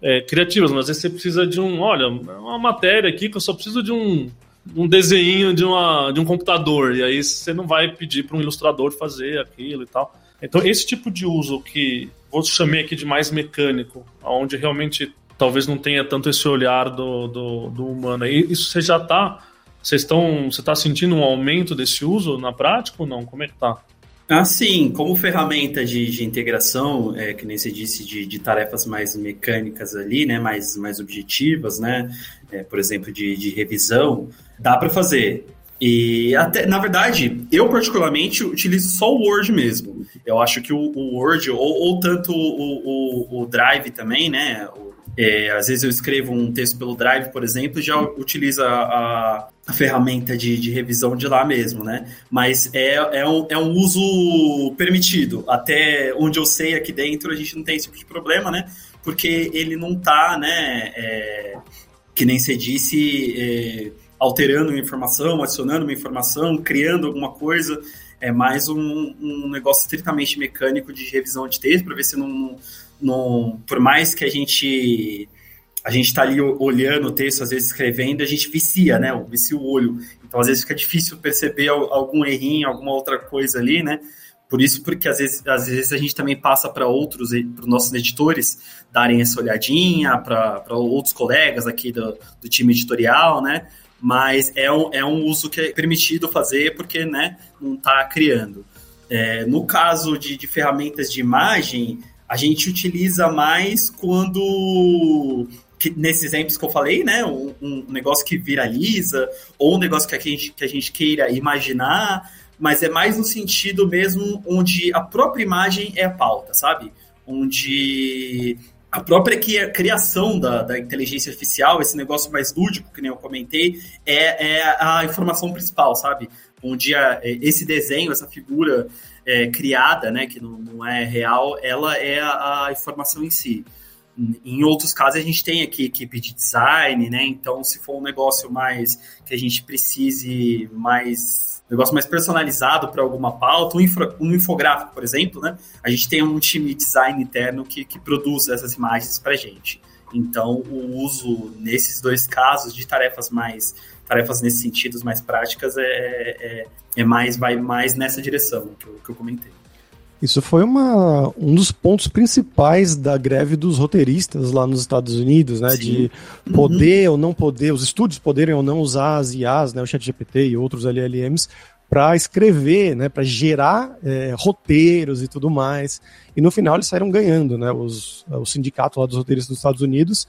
é, criativas, mas às vezes você precisa de um, olha, uma matéria aqui que eu só preciso de um, um desenho de, uma, de um computador, e aí você não vai pedir para um ilustrador fazer aquilo e tal. Então, esse tipo de uso que vou chamar aqui de mais mecânico, onde realmente talvez não tenha tanto esse olhar do, do, do humano, e isso você já está. Vocês estão. Você está sentindo um aumento desse uso na prática ou não? Como é que tá? Ah, sim, como ferramenta de, de integração, é, que nem você disse, de, de, tarefas mais mecânicas ali, né, mais, mais objetivas, né, é, por exemplo, de, de revisão, dá para fazer. E até, na verdade, eu particularmente utilizo só o Word mesmo. Eu acho que o, o Word, ou, ou tanto o, o, o, Drive também, né, é, às vezes eu escrevo um texto pelo Drive, por exemplo, já utiliza a, a ferramenta de, de, revisão de lá mesmo, né? Mas é, é, um, é um uso permitido. Até onde eu sei aqui dentro, a gente não tem esse tipo de problema, né? Porque ele não está, né? É, que nem você disse, é, alterando uma informação, adicionando uma informação, criando alguma coisa. É mais um, um negócio estritamente mecânico de revisão de texto para ver se não por mais que a gente a gente está ali olhando o texto, às vezes escrevendo, a gente vicia, né? Vicia o olho. Então, às vezes fica difícil perceber algum errinho, alguma outra coisa ali, né? Por isso, porque às vezes, às vezes a gente também passa para outros, para os nossos editores darem essa olhadinha, para outros colegas aqui do, do time editorial, né? Mas é um, é um uso que é permitido fazer porque né, não está criando. É, no caso de, de ferramentas de imagem, a gente utiliza mais quando que, nesses exemplos que eu falei, né, um, um, negócio que viraliza, ou um negócio que a, gente, que a gente queira imaginar, mas é mais no sentido mesmo onde a própria imagem é a pauta, sabe? Onde a própria criação da, da inteligência artificial, esse negócio mais lúdico, que nem eu comentei, é, é a informação principal, sabe? Onde a, esse desenho, essa figura é, criada, né, que não, não, é real, ela é a, informação em si. Em outros casos, a gente tem aqui equipe de design, né? Então, se for um negócio mais que a gente precise mais um negócio mais personalizado para alguma pauta, um, infra, um, infográfico, por exemplo, né? A gente tem um time de design interno que, que produz essas imagens para a gente. Então, o uso nesses dois casos de tarefas mais tarefas nesse sentido mais práticas é, é, é, mais vai mais nessa direção que eu, que eu comentei. Isso foi uma, um dos pontos principais da greve dos roteiristas lá nos Estados Unidos, né? Sim. De poder uhum. ou não poder, os estúdios poderem ou não usar as IAs, né? O ChatGPT e outros LLMs para escrever, né? Para gerar é, roteiros e tudo mais. E no final eles saíram ganhando, né? Os, o sindicato lá dos roteiristas dos Estados Unidos,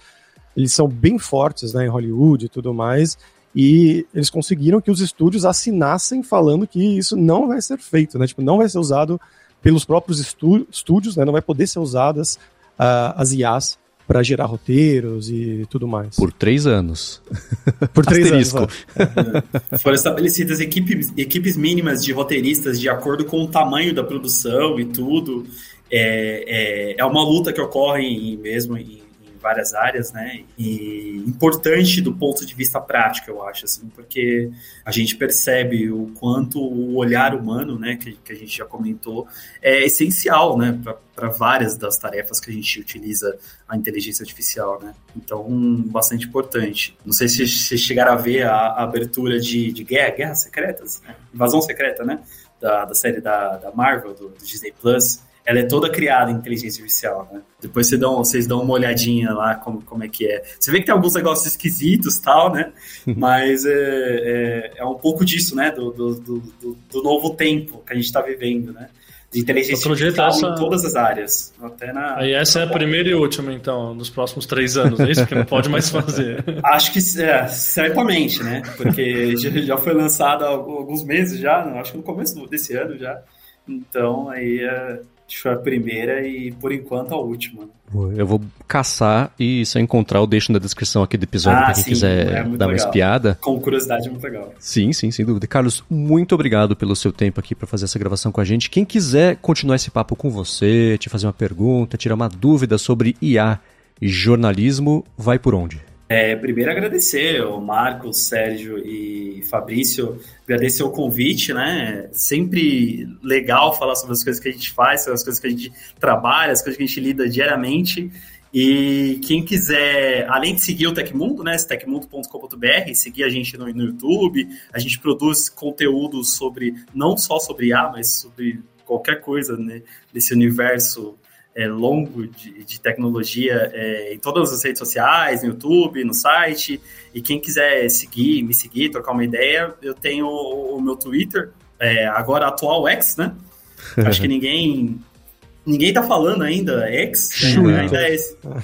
eles são bem fortes, né? Em Hollywood e tudo mais e eles conseguiram que os estúdios assinassem falando que isso não vai ser feito, né? Tipo, não vai ser usado pelos próprios estúdios, né? Não vai poder ser usadas uh, as IAs para gerar roteiros e tudo mais. Por três anos. Por três anos. É. Foram estabelecidas equipes, equipes mínimas de roteiristas de acordo com o tamanho da produção e tudo. É, é, é uma luta que ocorre em, mesmo em várias áreas, né? E importante do ponto de vista prático, eu acho, assim, porque a gente percebe o quanto o olhar humano, né, que, que a gente já comentou, é essencial, né, para várias das tarefas que a gente utiliza a inteligência artificial, né? Então, bastante importante. Não sei se vocês chegaram a ver a, a abertura de, de Guerra, Guerras Secretas, né? Invasão Secreta, né? Da, da série da, da Marvel, do, do Disney Plus ela é toda criada em inteligência artificial, né? Depois vocês dão, vocês dão uma olhadinha lá como, como é que é. Você vê que tem alguns negócios esquisitos tal, né? Mas é, é, é um pouco disso, né? Do, do, do, do, novo tempo que a gente está vivendo, né? De inteligência artificial essa... em todas as áreas. Até na... Aí essa é a primeira e última, então, nos próximos três anos, é isso? Que não pode mais fazer. Acho que é, certamente, né? Porque já foi lançada há alguns meses já, acho que no começo desse ano já. Então, aí é, foi a primeira e, por enquanto, a última. Eu vou caçar e se eu encontrar, eu deixo na descrição aqui do episódio ah, para quem sim, quiser é dar uma espiada. Com curiosidade, é muito legal. Sim, sim, sem dúvida. Carlos, muito obrigado pelo seu tempo aqui para fazer essa gravação com a gente. Quem quiser continuar esse papo com você, te fazer uma pergunta, tirar uma dúvida sobre IA e jornalismo, vai por onde? É, primeiro agradecer o Marcos, Sérgio e Fabrício, agradecer o convite, né? Sempre legal falar sobre as coisas que a gente faz, sobre as coisas que a gente trabalha, as coisas que a gente lida diariamente. E quem quiser, além de seguir o Tecmundo, né, tecmundo.com.br, seguir a gente no, no YouTube, a gente produz conteúdo sobre, não só sobre IA, mas sobre qualquer coisa né, desse universo é, longo de, de tecnologia é, em todas as redes sociais, no YouTube, no site. E quem quiser seguir, me seguir, trocar uma ideia, eu tenho o, o meu Twitter, é, agora atual X, né? Acho que ninguém ninguém tá falando ainda X, né? ainda é,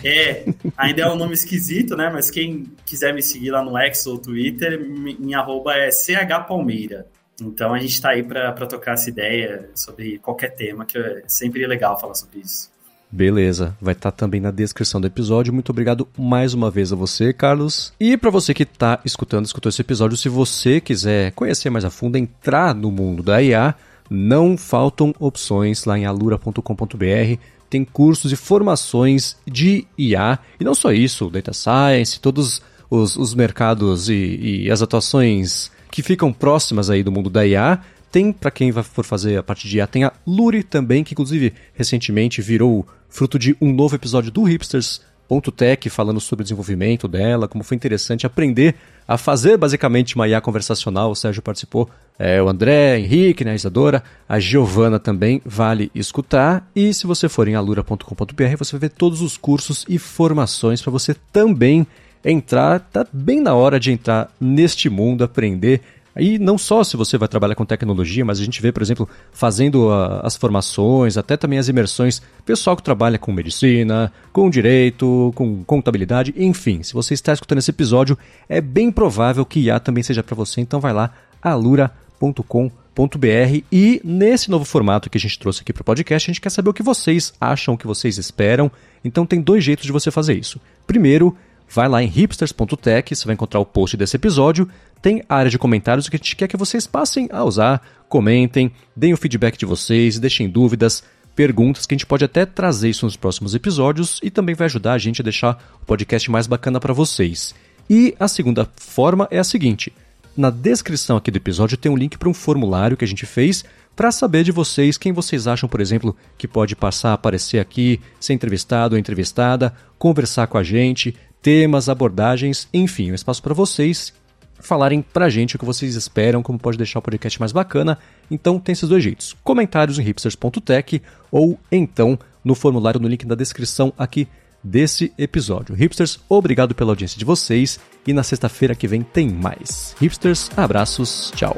é, ainda é um nome esquisito, né? Mas quem quiser me seguir lá no X ou Twitter, minha arroba é chpalmeira. Então a gente está aí para trocar essa ideia sobre qualquer tema, que é sempre legal falar sobre isso. Beleza, vai estar tá também na descrição do episódio. Muito obrigado mais uma vez a você, Carlos. E para você que está escutando, escutou esse episódio, se você quiser conhecer mais a fundo, entrar no mundo da IA, não faltam opções lá em alura.com.br. Tem cursos e formações de IA. E não só isso, Data Science, todos os, os mercados e, e as atuações que ficam próximas aí do mundo da IA tem, para quem for fazer a parte de IA, tem a Luri também, que inclusive recentemente virou fruto de um novo episódio do Hipsters.tech, falando sobre o desenvolvimento dela, como foi interessante aprender a fazer basicamente uma IA conversacional. O Sérgio participou, é, o André, Henrique, né, a Isadora, a Giovana também, vale escutar. E se você for em alura.com.br, você vai ver todos os cursos e formações para você também entrar. Tá bem na hora de entrar neste mundo, aprender Aí não só se você vai trabalhar com tecnologia, mas a gente vê, por exemplo, fazendo a, as formações, até também as imersões, pessoal que trabalha com medicina, com direito, com contabilidade, enfim. Se você está escutando esse episódio, é bem provável que IA também seja para você, então vai lá, alura.com.br e nesse novo formato que a gente trouxe aqui para o podcast, a gente quer saber o que vocês acham, o que vocês esperam. Então tem dois jeitos de você fazer isso. Primeiro, vai lá em hipsters.tech, você vai encontrar o post desse episódio tem a área de comentários que a gente quer que vocês passem a usar, comentem, deem o feedback de vocês, deixem dúvidas, perguntas, que a gente pode até trazer isso nos próximos episódios e também vai ajudar a gente a deixar o podcast mais bacana para vocês. E a segunda forma é a seguinte: na descrição aqui do episódio tem um link para um formulário que a gente fez para saber de vocês quem vocês acham, por exemplo, que pode passar a aparecer aqui, ser entrevistado ou entrevistada, conversar com a gente, temas, abordagens, enfim, um espaço para vocês falarem pra gente o que vocês esperam, como pode deixar o podcast mais bacana. Então tem esses dois jeitos: comentários em hipsters.tech ou então no formulário no link da descrição aqui desse episódio. Hipsters, obrigado pela audiência de vocês e na sexta-feira que vem tem mais. Hipsters, abraços, tchau.